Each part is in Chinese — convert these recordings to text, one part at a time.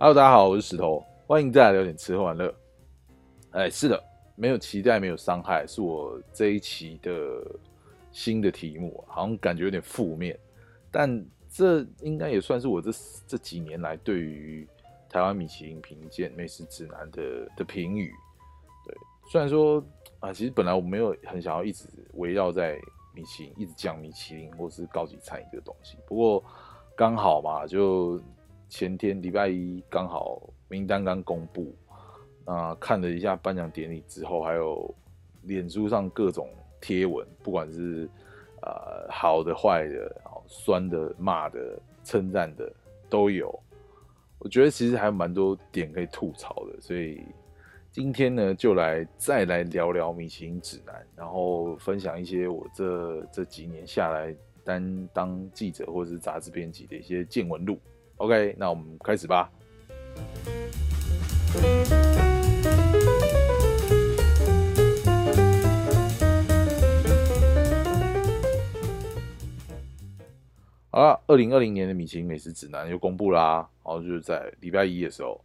Hello，大家好，我是石头，欢迎再来聊点吃喝玩乐。哎，是的，没有期待，没有伤害，是我这一期的新的题目，好像感觉有点负面，但这应该也算是我这这几年来对于台湾米其林评鉴美食指南的的评语。对，虽然说啊，其实本来我没有很想要一直围绕在米其林，一直讲米其林或是高级餐饮这个东西，不过刚好嘛，就前天礼拜一刚好名单刚公布。啊，看了一下颁奖典礼之后，还有脸书上各种贴文，不管是呃好的、坏的、酸的、骂的、称赞的都有。我觉得其实还蛮多点可以吐槽的，所以今天呢，就来再来聊聊米其林指南，然后分享一些我这这几年下来担当记者或者是杂志编辑的一些见闻录。OK，那我们开始吧。好了，二零二零年的米其林美食指南又公布啦，然后就是在礼拜一的时候。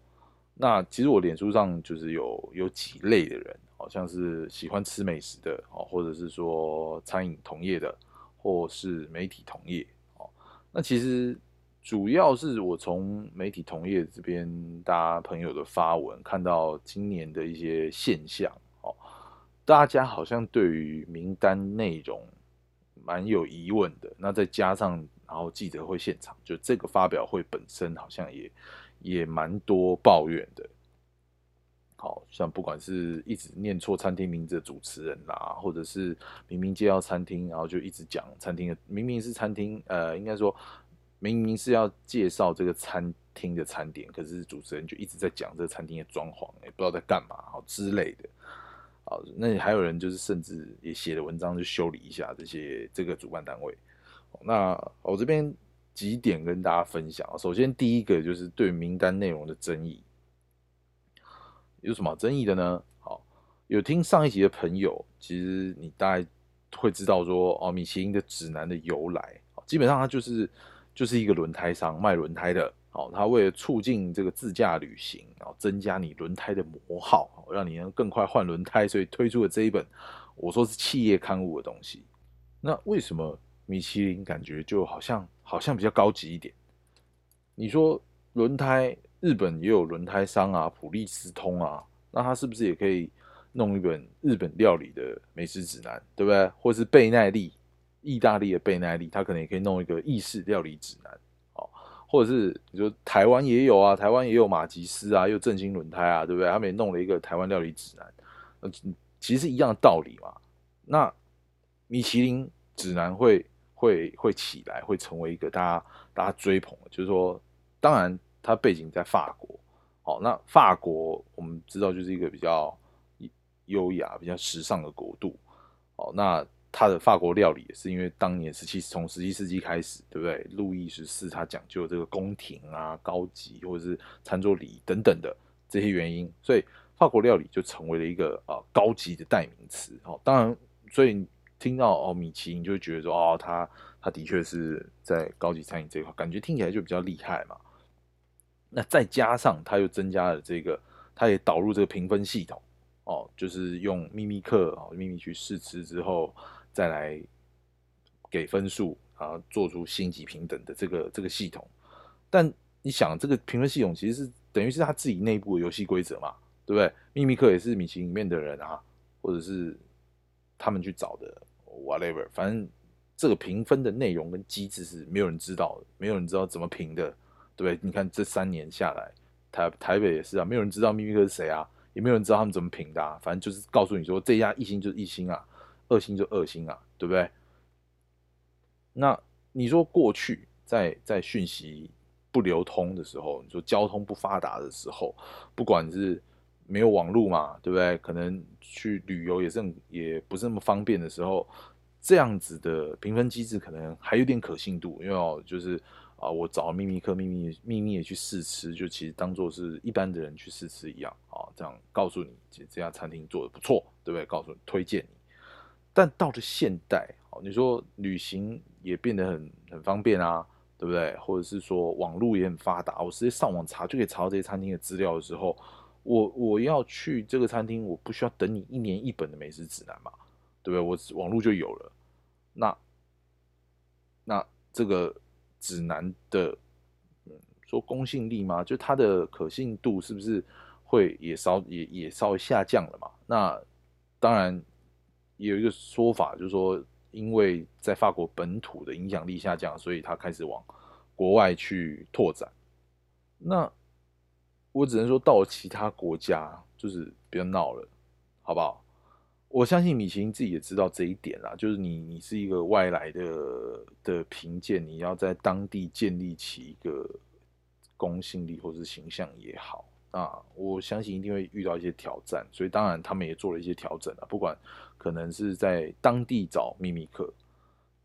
那其实我脸书上就是有有几类的人，好像是喜欢吃美食的哦，或者是说餐饮同业的，或是媒体同业哦。那其实主要是我从媒体同业这边大家朋友的发文看到今年的一些现象哦，大家好像对于名单内容蛮有疑问的。那再加上然后记者会现场，就这个发表会本身好像也也蛮多抱怨的，好像不管是一直念错餐厅名字的主持人啦，或者是明明介绍餐厅，然后就一直讲餐厅的，明明是餐厅，呃，应该说明明是要介绍这个餐厅的餐点，可是主持人就一直在讲这个餐厅的装潢，也不知道在干嘛，好之类的，好，那还有人就是甚至也写了文章就修理一下这些这个主办单位。那我这边几点跟大家分享。首先，第一个就是对名单内容的争议，有什么争议的呢？好，有听上一集的朋友，其实你大概会知道说，哦，米其林的指南的由来，基本上它就是就是一个轮胎商卖轮胎的，哦，他为了促进这个自驾旅行，然后增加你轮胎的磨耗，让你能更快换轮胎，所以推出了这一本我说是企业刊物的东西。那为什么？米其林感觉就好像好像比较高级一点。你说轮胎，日本也有轮胎商啊，普利司通啊，那他是不是也可以弄一本日本料理的美食指南，对不对？或是贝奈利，意大利的贝奈利，他可能也可以弄一个意式料理指南，哦，或者是你说台湾也有啊，台湾也有马吉斯啊，又正兴轮胎啊，对不对？他们也弄了一个台湾料理指南，呃，其实一样的道理嘛。那米其林指南会。会会起来，会成为一个大家大家追捧的，就是说，当然它背景在法国，好，那法国我们知道就是一个比较优雅、比较时尚的国度，哦，那他的法国料理也是因为当年十七从十七世纪开始，对不对？路易十四他讲究这个宫廷啊、高级或者是餐桌礼仪等等的这些原因，所以法国料理就成为了一个呃高级的代名词，哦，当然，所以。听到哦，米奇，你就觉得说哦，他他的确是在高级餐饮这一块，感觉听起来就比较厉害嘛。那再加上他又增加了这个，他也导入这个评分系统哦，就是用秘密客哦，秘密去试吃之后再来给分数啊，做出星级平等的这个这个系统。但你想，这个评分系统其实是等于是他自己内部的游戏规则嘛，对不对？秘密客也是米奇里面的人啊，或者是他们去找的。whatever，反正这个评分的内容跟机制是没有人知道的，没有人知道怎么评的，对不对？你看这三年下来，台台北也是啊，没有人知道秘密客是谁啊，也没有人知道他们怎么评的，啊，反正就是告诉你说这家一星就是一星啊，恶心就恶心啊，对不对？那你说过去在在讯息不流通的时候，你说交通不发达的时候，不管是没有网络嘛，对不对？可能去旅游也是也不是那么方便的时候，这样子的评分机制可能还有点可信度，因为，就是啊，我找秘密客秘密秘密的去试吃，就其实当做是一般的人去试吃一样啊，这样告诉你这这家餐厅做的不错，对不对？告诉你推荐你。但到了现代，哦，你说旅行也变得很很方便啊，对不对？或者是说网络也很发达，我直接上网查就可以查到这些餐厅的资料的时候，我我要去这个餐厅，我不需要等你一年一本的美食指南嘛，对不对？我网络就有了，那那这个指南的，说公信力吗？就它的可信度是不是会也稍也也稍微下降了嘛？那当然也有一个说法，就是说。因为在法国本土的影响力下降，所以他开始往国外去拓展。那我只能说，到了其他国家就是不要闹了，好不好？我相信米其林自己也知道这一点啦，就是你你是一个外来的的评鉴，你要在当地建立起一个公信力或是形象也好。啊，我相信一定会遇到一些挑战，所以当然他们也做了一些调整啊。不管可能是在当地找秘密课，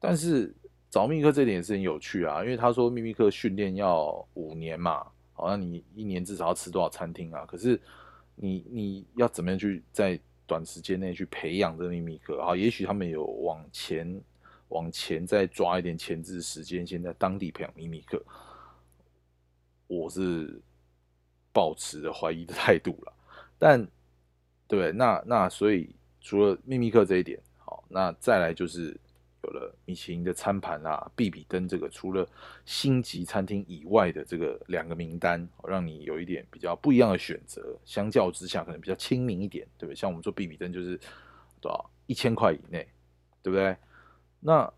但是找秘密课这点也是很有趣啊，因为他说秘密课训练要五年嘛，好像你一年至少要吃多少餐厅啊？可是你你要怎么样去在短时间内去培养这秘密课啊？也许他们有往前往前再抓一点前置时间，先在当地培养秘密课。我是。保持着怀疑的态度了，但对那那所以除了秘密课这一点，好，那再来就是有了米其林的餐盘啊、比比登这个除了星级餐厅以外的这个两个名单，让你有一点比较不一样的选择。相较之下，可能比较亲民一点，对不对？像我们说比比登就是多少一千块以内，对不对？那。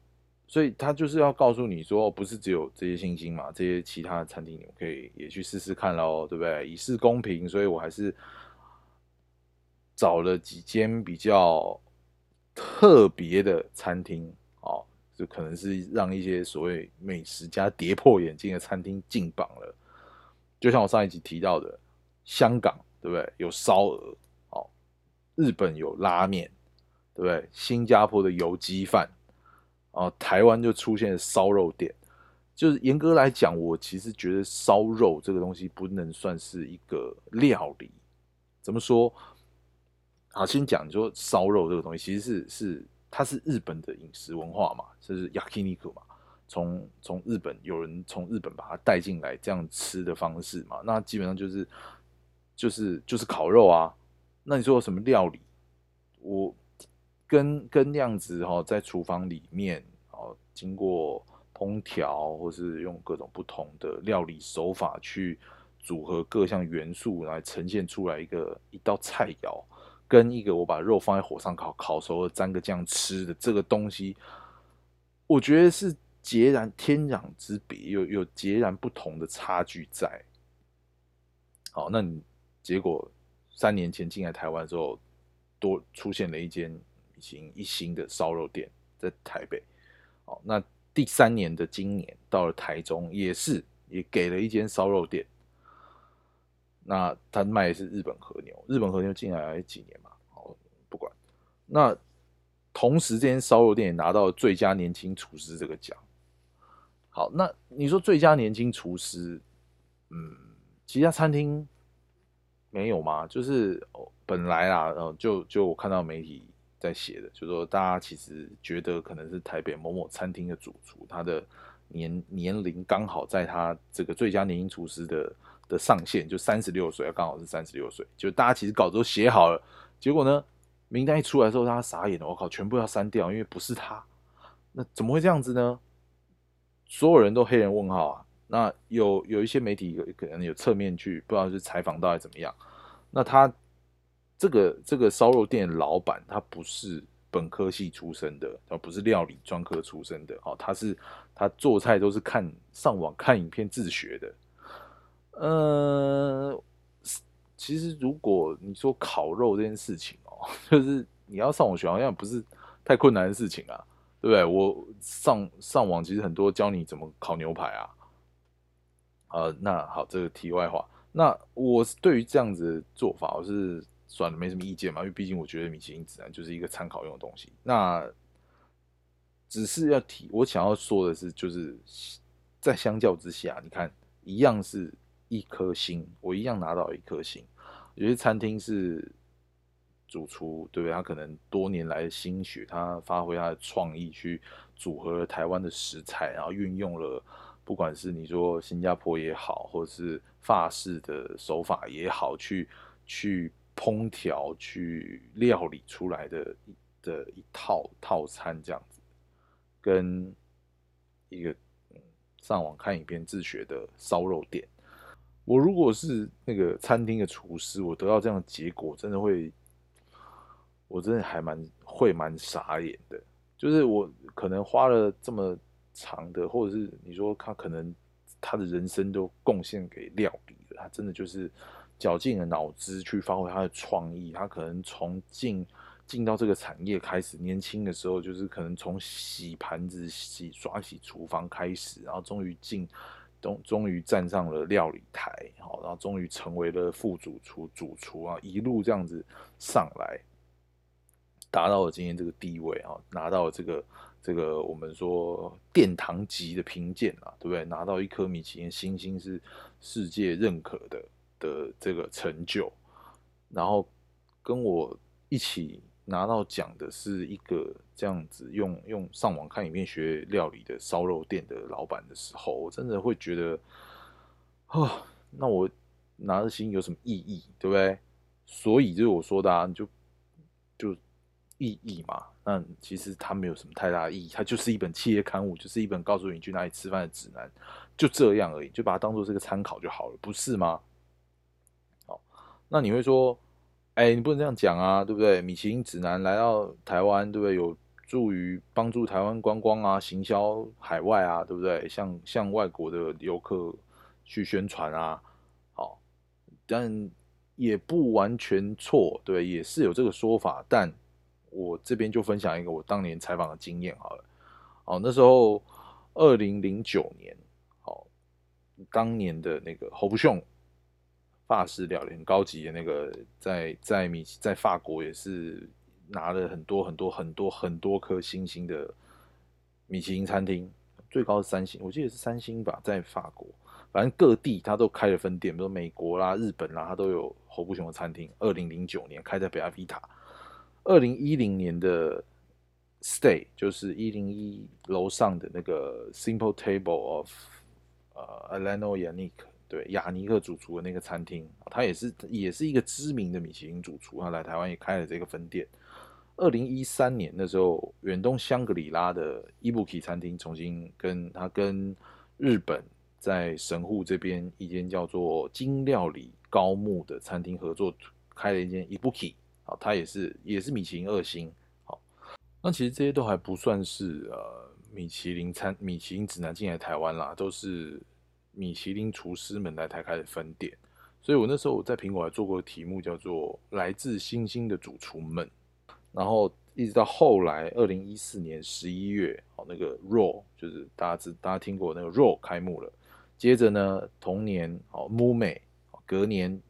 所以他就是要告诉你说，不是只有这些星星嘛，这些其他的餐厅你们可以也去试试看喽，对不对？以示公平，所以我还是找了几间比较特别的餐厅，哦，就可能是让一些所谓美食家跌破眼镜的餐厅进榜了。就像我上一集提到的，香港对不对？有烧鹅，哦，日本有拉面，对不对？新加坡的油鸡饭。哦，台湾就出现烧肉店，就是严格来讲，我其实觉得烧肉这个东西不能算是一个料理。怎么说？好，先讲，就说烧肉这个东西，其实是是它是日本的饮食文化嘛，就是 yakiniku 嘛，从从日本有人从日本把它带进来这样吃的方式嘛，那基本上就是就是就是烤肉啊。那你说什么料理？我。跟跟那样子哈，在厨房里面哦，经过烹调，或是用各种不同的料理手法去组合各项元素来呈现出来一个一道菜肴，跟一个我把肉放在火上烤，烤熟了沾个酱吃的这个东西，我觉得是截然天壤之别，有有截然不同的差距在。好，那你结果三年前进来台湾之后，多出现了一间。已经一星的烧肉店在台北，哦，那第三年的今年到了台中，也是也给了一间烧肉店，那他卖的是日本和牛，日本和牛进来几年嘛，哦，不管，那同时这间烧肉店也拿到最佳年轻厨师这个奖，好，那你说最佳年轻厨师，嗯，其他餐厅没有吗？就是本来啊，呃，就就我看到媒体。在写的，就说大家其实觉得可能是台北某某餐厅的主厨，他的年年龄刚好在他这个最佳年轻厨师的的上限，就三十六岁，刚好是三十六岁。就大家其实稿子都写好了，结果呢，名单一出来之后，大家傻眼了，我靠，全部要删掉，因为不是他。那怎么会这样子呢？所有人都黑人问号啊。那有有一些媒体可能有侧面去，不知道是采访到底怎么样。那他。这个这个烧肉店老板他不是本科系出身的，而不是料理专科出身的，哦，他是他做菜都是看上网看影片自学的。呃，其实如果你说烤肉这件事情哦，就是你要上网学，好像不是太困难的事情啊，对不对？我上上网其实很多教你怎么烤牛排啊。呃，那好，这个题外话，那我是对于这样子做法，我是。算了，没什么意见嘛，因为毕竟我觉得米其林指南就是一个参考用的东西。那只是要提，我想要说的是，就是在相较之下，你看一样是一颗星，我一样拿到一颗星。有些餐厅是主厨，对不对？他可能多年来的心血，他发挥他的创意去组合了台湾的食材，然后运用了。不管是你说新加坡也好，或者是法式的手法也好，去去烹调、去料理出来的的一套套餐这样子，跟一个上网看影片自学的烧肉店。我如果是那个餐厅的厨师，我得到这样的结果，真的会，我真的还蛮会蛮傻眼的。就是我可能花了这么长的，或者是你说他可能他的人生都贡献给料理了，他真的就是绞尽了脑汁去发挥他的创意。他可能从进进到这个产业开始，年轻的时候就是可能从洗盘子、洗刷洗厨房开始，然后终于进。终终于站上了料理台，好，然后终于成为了副主厨、主厨啊，一路这样子上来，达到了今天这个地位啊，拿到了这个这个我们说殿堂级的评鉴啊，对不对？拿到一颗米其林星星是世界认可的的这个成就，然后跟我一起。拿到奖的是一个这样子用用上网看影片学料理的烧肉店的老板的时候，我真的会觉得，啊，那我拿的心有什么意义，对不对？所以就是我说的，啊，就就意义嘛。那其实它没有什么太大意义，它就是一本企业刊物，就是一本告诉你去哪里吃饭的指南，就这样而已，就把它当做这个参考就好了，不是吗？好，那你会说？哎，你不能这样讲啊，对不对？米其林指南来到台湾，对不对？有助于帮助台湾观光啊，行销海外啊，对不对？向向外国的游客去宣传啊，好，但也不完全错，对，也是有这个说法。但我这边就分享一个我当年采访的经验好了。哦，那时候二零零九年，好，当年的那个侯不雄。法式料理很高级的那个，在在米在法国也是拿了很多很多很多很多颗星星的米其林餐厅，最高是三星，我记得是三星吧，在法国，反正各地他都开了分店，比如美国啦、日本啦，他都有侯不雄的餐厅。二零零九年开在北阿维塔，二零一零年的 Stay 就是一零一楼上的那个 Simple Table of 呃 Alano Yannick。对雅尼克主厨的那个餐厅，他也是也是一个知名的米其林主厨，他来台湾也开了这个分店。二零一三年的时候，远东香格里拉的伊布奇餐厅重新跟他跟日本在神户这边一间叫做金料理高木的餐厅合作开了一间伊布奇，好，他也是也是米其林二星。好，那其实这些都还不算是呃米其林餐米其林指南进来台湾啦，都是。米其林厨师们来台开的分店，所以我那时候我在苹果还做过题目，叫做“来自星星的主厨们”。然后一直到后来，二零一四年十一月，哦，那个 Raw 就是大家知大家听过那个 Raw 开幕了。接着呢，同年哦 m o o m a 隔年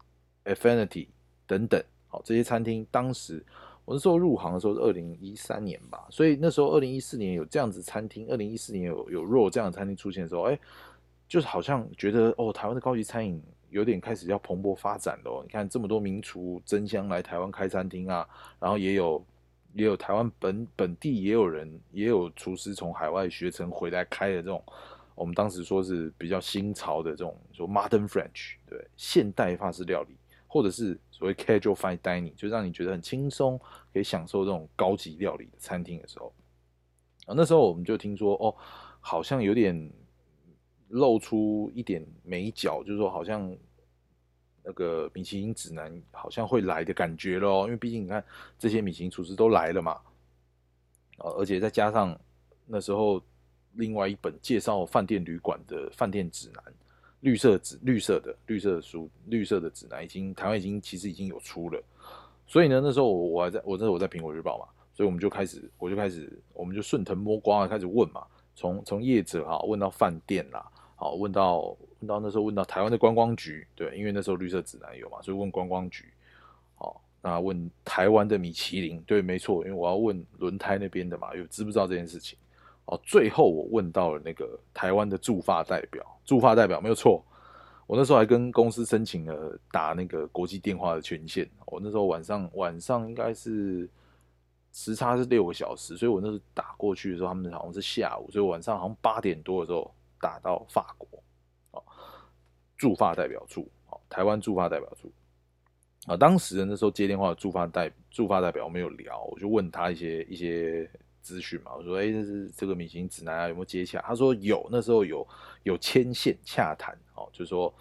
Affinity 等等，好这些餐厅，当时我那时候入行的时候是二零一三年吧，所以那时候二零一四年有这样子餐厅，二零一四年有有 Raw 这样的餐厅出现的时候，哎。就是好像觉得哦，台湾的高级餐饮有点开始要蓬勃发展了。你看这么多名厨争相来台湾开餐厅啊，然后也有也有台湾本本地也有人也有厨师从海外学成回来开的这种，我们当时说是比较新潮的这种说 modern French 对现代法式料理，或者是所谓 casual fine dining，就让你觉得很轻松，可以享受这种高级料理的餐厅的时候，啊，那时候我们就听说哦，好像有点。露出一点眉角，就是说好像那个米其林指南好像会来的感觉咯，因为毕竟你看这些米其林厨师都来了嘛，啊，而且再加上那时候另外一本介绍饭店旅馆的饭店指南，绿色指绿色的绿色的书绿色的指南已经台湾已经其实已经有出了，所以呢那时候我我还在我那时候我在苹果日报嘛，所以我们就开始我就开始我们就顺藤摸瓜开始问嘛，从从业者哈问到饭店啦。好，问到问到那时候问到台湾的观光局，对，因为那时候绿色指南有嘛，所以问观光局。好，那问台湾的米其林，对，没错，因为我要问轮胎那边的嘛，有知不知道这件事情？哦，最后我问到了那个台湾的驻发代表，驻发代表没有错，我那时候还跟公司申请了打那个国际电话的权限。我那时候晚上晚上应该是时差是六个小时，所以我那时候打过去的时候，他们好像是下午，所以晚上好像八点多的时候。打到法国，哦，驻法代表处，哦，台湾驻法代表处，啊，当时那时候接电话的驻法代驻法代表我没有聊，我就问他一些一些资讯嘛，我说，哎，这是这个米其林指南啊，有没有接洽？他说有，那时候有有牵线洽谈，哦，就是说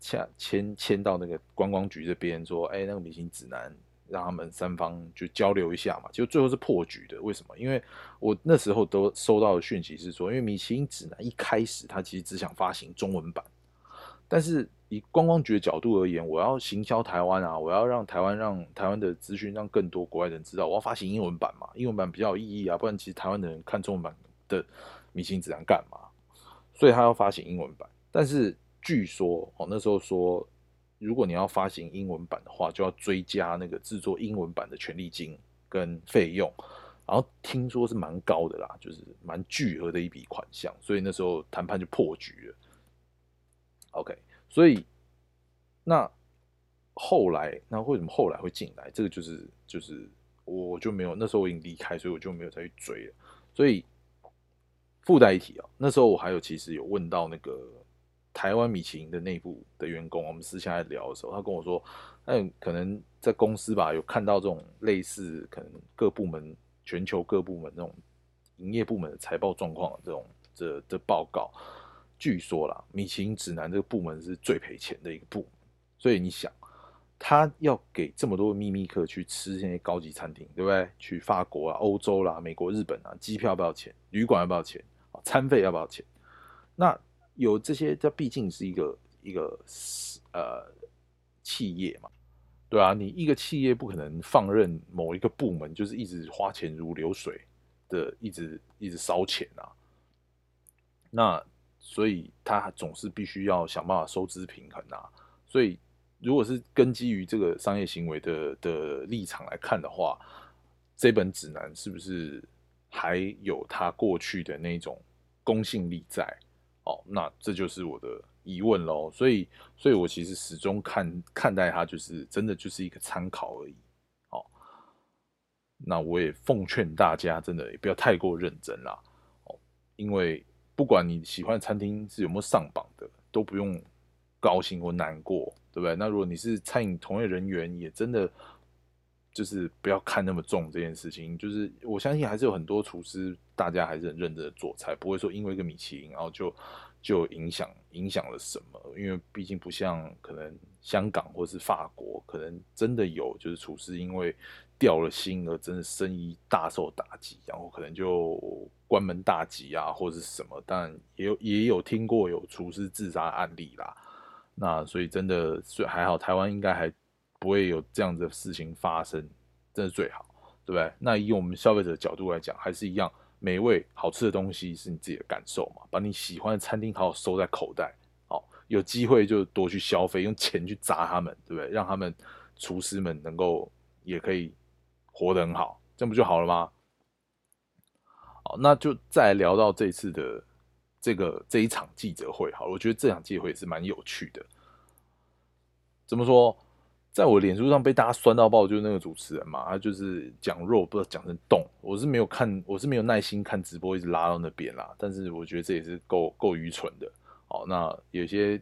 洽牵牵到那个观光局这边说，哎，那个米其林指南。让他们三方就交流一下嘛，就最后是破局的。为什么？因为我那时候都收到的讯息是说，因为米其林指南一开始他其实只想发行中文版，但是以观光局的角度而言，我要行销台湾啊，我要让台湾让台湾的资讯让更多国外人知道，我要发行英文版嘛，英文版比较有意义啊，不然其实台湾的人看中文版的米其林指南干嘛？所以他要发行英文版，但是据说哦那时候说。如果你要发行英文版的话，就要追加那个制作英文版的权利金跟费用，然后听说是蛮高的啦，就是蛮巨额的一笔款项，所以那时候谈判就破局了。OK，所以那后来那为什么后来会进来？这个就是就是我就没有那时候我已经离开，所以我就没有再去追了。所以附带一提啊，那时候我还有其实有问到那个。台湾米其林的内部的员工，我们私下在聊的时候，他跟我说，嗯，可能在公司吧，有看到这种类似可能各部门、全球各部门那种营业部门的财报状况这种这这报告。据说啦，米其林指南这个部门是最赔钱的一个部门，所以你想，他要给这么多秘密客去吃这些高级餐厅，对不对？去法国啊、欧洲啦、美国、日本啊，机票要不要钱？旅馆要不要钱？啊，餐费要不要钱？那？有这些，它毕竟是一个一个呃企业嘛，对啊，你一个企业不可能放任某一个部门就是一直花钱如流水的，一直一直烧钱啊。那所以他总是必须要想办法收支平衡啊。所以如果是根基于这个商业行为的的立场来看的话，这本指南是不是还有它过去的那种公信力在？哦，那这就是我的疑问喽。所以，所以我其实始终看看待它，就是真的就是一个参考而已。哦，那我也奉劝大家，真的也不要太过认真啦。哦，因为不管你喜欢餐厅是有没有上榜的，都不用高兴或难过，对不对？那如果你是餐饮从业人员，也真的就是不要看那么重这件事情。就是我相信还是有很多厨师。大家还是很认真的做菜，不会说因为一个米其林，然后就就影响影响了什么？因为毕竟不像可能香港或是法国，可能真的有就是厨师因为掉了心而真的生意大受打击，然后可能就关门大吉啊，或者是什么。但也有也有听过有厨师自杀案例啦。那所以真的所以还好，台湾应该还不会有这样的事情发生，真的最好，对不对？那以我们消费者的角度来讲，还是一样。美味好吃的东西是你自己的感受嘛？把你喜欢的餐厅好好收在口袋，哦，有机会就多去消费，用钱去砸他们，对不对？让他们厨师们能够也可以活得很好，这样不就好了吗？好，那就再聊到这次的这个这一场记者会，好，我觉得这场记者会也是蛮有趣的。怎么说？在我脸书上被大家酸到爆，就是那个主持人嘛，他就是讲肉，不知道讲成动。我是没有看，我是没有耐心看直播，一直拉到那边啦。但是我觉得这也是够够愚蠢的。哦，那有些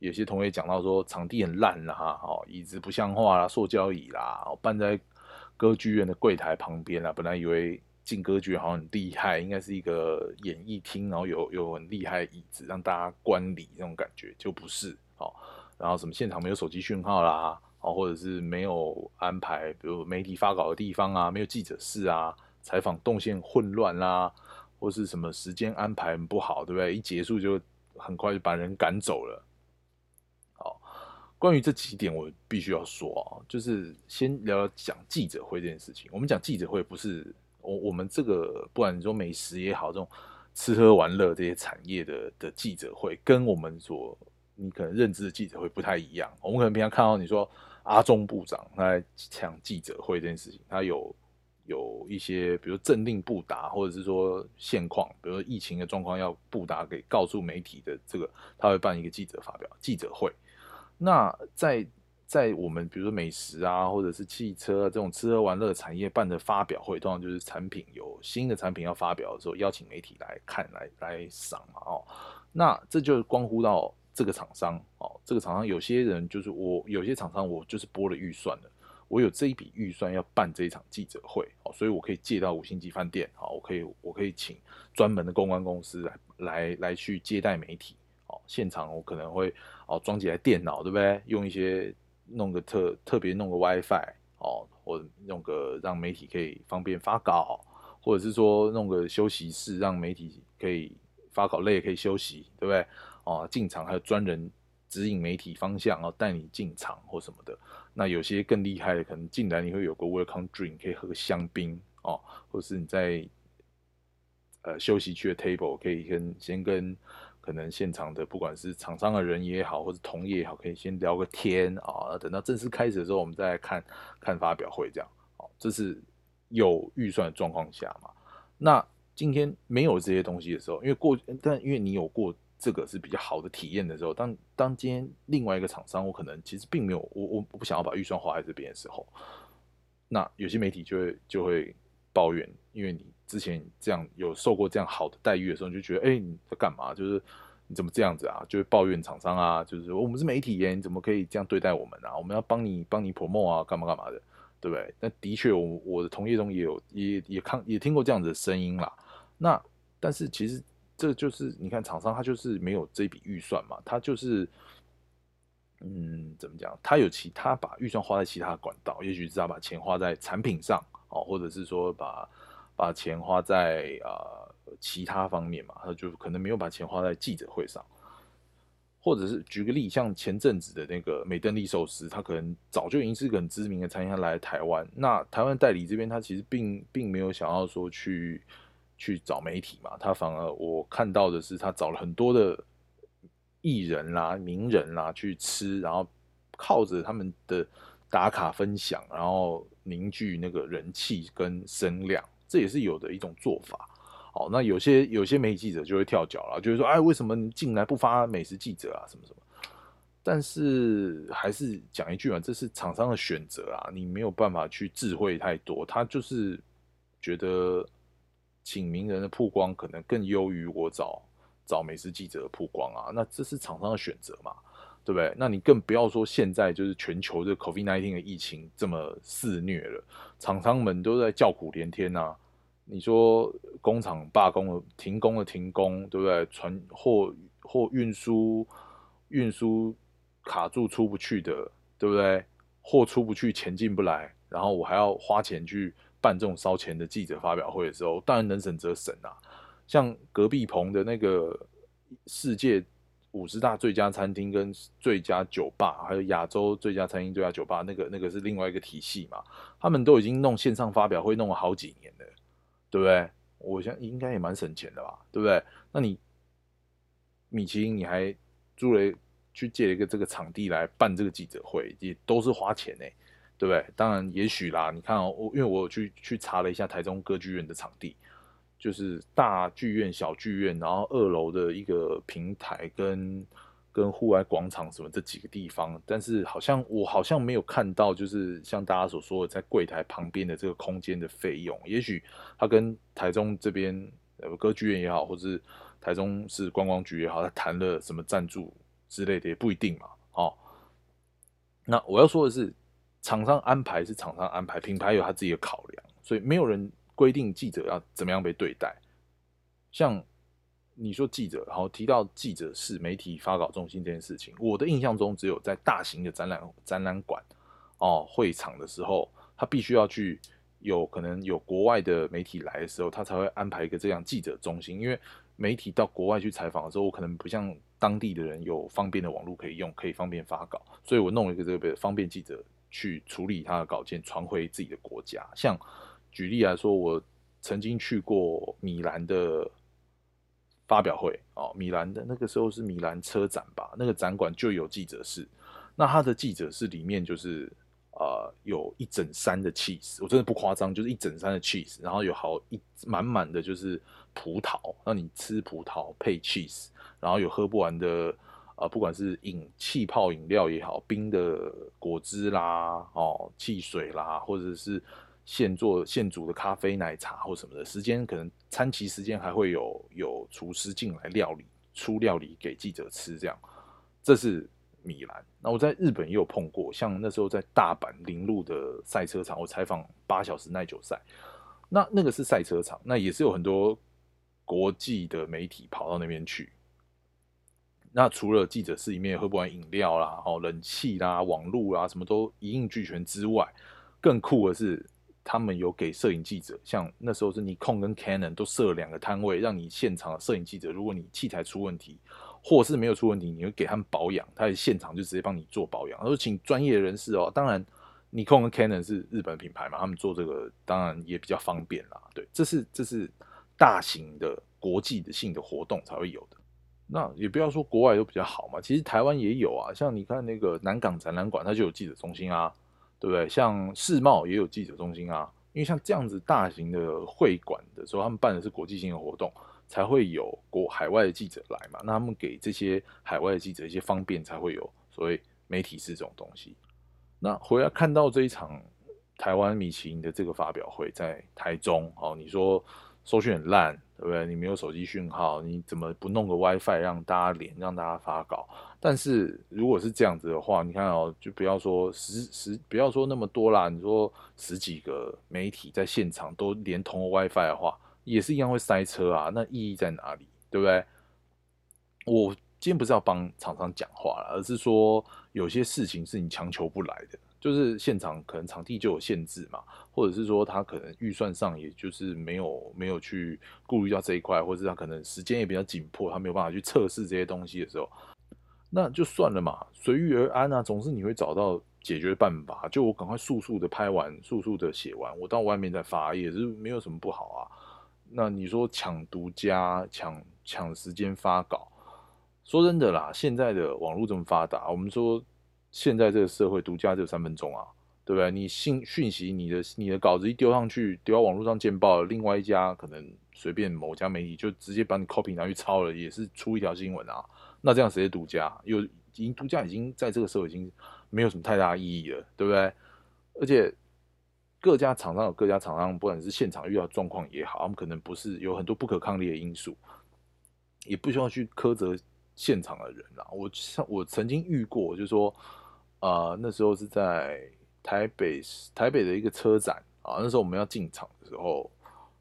有些同学讲到说场地很烂啦，哦，椅子不像话啦，塑胶椅啦，搬在歌剧院的柜台旁边啦。本来以为进歌剧好像很厉害，应该是一个演艺厅，然后有有很厉害的椅子让大家观礼那种感觉，就不是哦。然后什么现场没有手机讯号啦。哦，或者是没有安排，比如媒体发稿的地方啊，没有记者室啊，采访动线混乱啦，或是什么时间安排不好，对不对？一结束就很快就把人赶走了。好，关于这几点，我必须要说啊，就是先聊聊讲记者会这件事情。我们讲记者会，不是我我们这个，不管你说美食也好，这种吃喝玩乐这些产业的的记者会，跟我们所你可能认知的记者会不太一样。我们可能平常看到你说。阿中部长他在抢记者会这件事情，他有有一些，比如政令布达，或者是说现况，比如疫情的状况要布达给告诉媒体的这个，他会办一个记者发表记者会。那在在我们比如说美食啊，或者是汽车这种吃喝玩乐产业办的发表会，通常就是产品有新的产品要发表的时候，邀请媒体来看来来赏嘛哦。那这就关乎到这个厂商哦，这个厂商有些人就是我有些厂商我就是拨了预算的，我有这一笔预算要办这一场记者会哦，所以我可以借到五星级饭店哦，我可以我可以请专门的公关公司来来来去接待媒体哦，现场我可能会哦装几台电脑对不对？用一些弄个特特别弄个 WiFi 哦，或弄个让媒体可以方便发稿，或者是说弄个休息室让媒体可以。发稿累也可以休息，对不对？啊，进场还有专人指引媒体方向，然后，带你进场或什么的。那有些更厉害的，可能进来你会有个 welcome drink，可以喝个香槟哦，或是你在呃休息区的 table 可以跟先跟可能现场的不管是厂商的人也好，或者同业也好，可以先聊个天啊。等到正式开始的时候，我们再来看看发表会这样。哦，这是有预算的状况下嘛？那。今天没有这些东西的时候，因为过，但因为你有过这个是比较好的体验的时候，当当今天另外一个厂商，我可能其实并没有，我我我不想要把预算花在这边的时候，那有些媒体就会就会抱怨，因为你之前这样有受过这样好的待遇的时候，你就觉得哎你在干嘛？就是你怎么这样子啊？就会抱怨厂商啊，就是我们是媒体耶，你怎么可以这样对待我们啊？我们要帮你帮你 promo 啊，干嘛干嘛的。对不对？那的确，我我的同业中也有，也也看也听过这样子的声音啦。那但是其实这就是你看，厂商他就是没有这笔预算嘛，他就是嗯，怎么讲？他有其他把预算花在其他管道，也许是他把钱花在产品上哦，或者是说把把钱花在啊其他方面嘛，他就可能没有把钱花在记者会上。或者是举个例，像前阵子的那个美登利寿司，他可能早就已经是个很知名的餐厅，来台湾。那台湾代理这边，他其实并并没有想要说去去找媒体嘛，他反而我看到的是，他找了很多的艺人啦、名人啦去吃，然后靠着他们的打卡分享，然后凝聚那个人气跟声量，这也是有的一种做法。哦，那有些有些媒体记者就会跳脚了，就是说，哎，为什么你进来不发美食记者啊，什么什么？但是还是讲一句嘛，这是厂商的选择啊，你没有办法去智慧太多。他就是觉得请名人的曝光可能更优于我找找美食记者的曝光啊，那这是厂商的选择嘛，对不对？那你更不要说现在就是全球的 COVID-19 的疫情这么肆虐了，厂商们都在叫苦连天呐。你说工厂罢工了，停工了，停工，对不对？船货货运输运输卡住出不去的，对不对？货出不去，钱进不来，然后我还要花钱去办这种烧钱的记者发表会的时候，当然能省则省啊。像隔壁棚的那个世界五十大最佳餐厅跟最佳酒吧，还有亚洲最佳餐厅、最佳酒吧，那个那个是另外一个体系嘛？他们都已经弄线上发表会弄了好几年了。对不对？我想应该也蛮省钱的吧，对不对？那你米其林你还租了去借一个这个场地来办这个记者会，也都是花钱呢，对不对？当然也许啦，你看哦，我因为我有去去查了一下台中歌剧院的场地，就是大剧院、小剧院，然后二楼的一个平台跟。跟户外广场什么这几个地方，但是好像我好像没有看到，就是像大家所说的，在柜台旁边的这个空间的费用，也许他跟台中这边呃歌剧院也好，或者是台中市观光局也好，他谈了什么赞助之类的，也不一定嘛。哦，那我要说的是，厂商安排是厂商安排，品牌有他自己的考量，所以没有人规定记者要怎么样被对待，像。你说记者，然后提到记者是媒体发稿中心这件事情，我的印象中只有在大型的展览展览馆哦会场的时候，他必须要去有可能有国外的媒体来的时候，他才会安排一个这样记者中心。因为媒体到国外去采访的时候，我可能不像当地的人有方便的网络可以用，可以方便发稿，所以我弄一个这个方便记者去处理他的稿件，传回自己的国家。像举例来说，我曾经去过米兰的。发表会哦，米兰的那个时候是米兰车展吧，那个展馆就有记者室。那他的记者室里面就是呃有一整山的 cheese，我真的不夸张，就是一整山的 cheese，然后有好一满满的就是葡萄，让你吃葡萄配 cheese，然后有喝不完的呃不管是饮气泡饮料也好，冰的果汁啦哦汽水啦，或者是。现做现煮的咖啡、奶茶或什么的，时间可能餐期时间还会有有厨师进来料理出料理给记者吃，这样，这是米兰。那我在日本也有碰过，像那时候在大阪铃鹿的赛车场，我采访八小时耐久赛，那那个是赛车场，那也是有很多国际的媒体跑到那边去。那除了记者室里面喝不完饮料啦、哦冷气啦、网络啦，什么都一应俱全之外，更酷的是。他们有给摄影记者，像那时候是尼控跟 Canon 都设了两个摊位，让你现场的摄影记者，如果你器材出问题，或是没有出问题，你会给他们保养，他在现场就直接帮你做保养。他说请专业人士哦，当然尼控跟 Canon 是日本品牌嘛，他们做这个当然也比较方便啦。对，这是这是大型的国际的性的活动才会有的。那也不要说国外都比较好嘛，其实台湾也有啊，像你看那个南港展览馆，它就有记者中心啊。对不对？像世贸也有记者中心啊，因为像这样子大型的会馆的时候，他们办的是国际性的活动，才会有国海外的记者来嘛。那他们给这些海外的记者一些方便，才会有所谓媒体室这种东西。那回来看到这一场台湾米其林的这个发表会，在台中哦，你说。收讯很烂，对不对？你没有手机讯号，你怎么不弄个 WiFi 让大家连，让大家发稿？但是如果是这样子的话，你看哦，就不要说十十，不要说那么多啦。你说十几个媒体在现场都连同 WiFi 的话，也是一样会塞车啊。那意义在哪里？对不对？我今天不是要帮厂商讲话了，而是说有些事情是你强求不来的。就是现场可能场地就有限制嘛，或者是说他可能预算上也就是没有没有去顾虑到这一块，或者是他可能时间也比较紧迫，他没有办法去测试这些东西的时候，那就算了嘛，随遇而安啊，总是你会找到解决办法。就我赶快速速的拍完，速速的写完，我到外面再发也是没有什么不好啊。那你说抢独家、抢抢时间发稿，说真的啦，现在的网络这么发达，我们说。现在这个社会，独家只有三分钟啊，对不对？你信讯息，你的你的稿子一丢上去，丢到网络上见报，另外一家可能随便某家媒体就直接把你 copy 拿去抄了，也是出一条新闻啊。那这样谁是独家？有已经独家已经在这个社会已经没有什么太大意义了，对不对？而且各家厂商有各家厂商，不管是现场遇到状况也好，他们可能不是有很多不可抗力的因素，也不需要去苛责现场的人啊。我像我曾经遇过，就是说。啊，那时候是在台北台北的一个车展啊，那时候我们要进场的时候，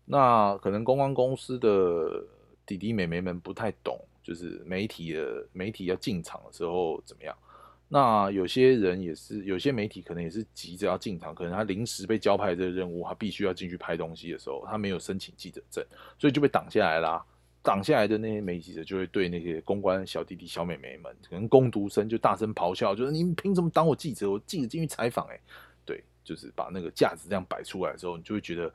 那可能公关公司的弟弟妹妹们不太懂，就是媒体的媒体要进场的时候怎么样？那有些人也是，有些媒体可能也是急着要进场，可能他临时被交派这个任务，他必须要进去拍东西的时候，他没有申请记者证，所以就被挡下来啦。挡下来的那些媒体者就会对那些公关小弟弟小妹妹们，可能攻读生就大声咆哮，就是你们凭什么挡我记者？我记者进去采访，哎，对，就是把那个架子这样摆出来的时候，你就会觉得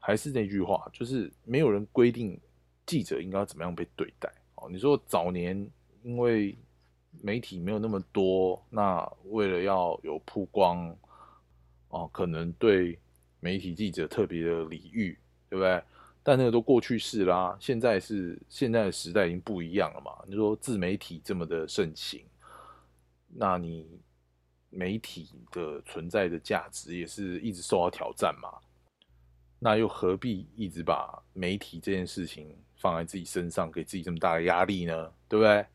还是那句话，就是没有人规定记者应该怎么样被对待。哦，你说早年因为媒体没有那么多，那为了要有曝光，哦，可能对媒体记者特别的礼遇，对不对？但那个都过去式啦，现在是现在的时代已经不一样了嘛。你说自媒体这么的盛行，那你媒体的存在的价值也是一直受到挑战嘛。那又何必一直把媒体这件事情放在自己身上，给自己这么大的压力呢？对不对？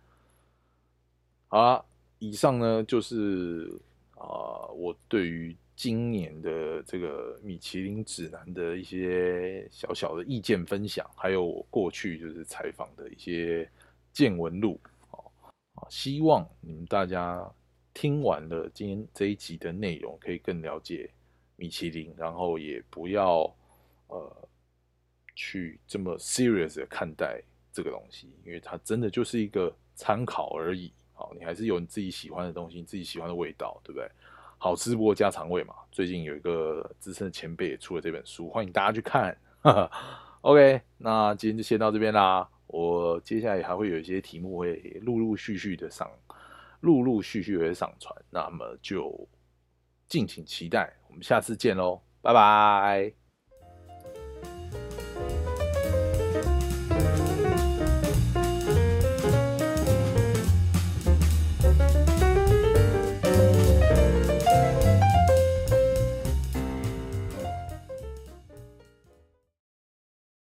好了，以上呢就是啊，我对于。今年的这个米其林指南的一些小小的意见分享，还有我过去就是采访的一些见闻录，哦，希望你们大家听完了今天这一集的内容，可以更了解米其林，然后也不要呃去这么 serious 的看待这个东西，因为它真的就是一个参考而已，好，你还是有你自己喜欢的东西，你自己喜欢的味道，对不对？好吃不过家常味嘛。最近有一个资深的前辈也出了这本书，欢迎大家去看。OK，那今天就先到这边啦。我接下来还会有一些题目会陆陆续续的上，陆陆续续的上传，那么就敬请期待。我们下次见喽，拜拜。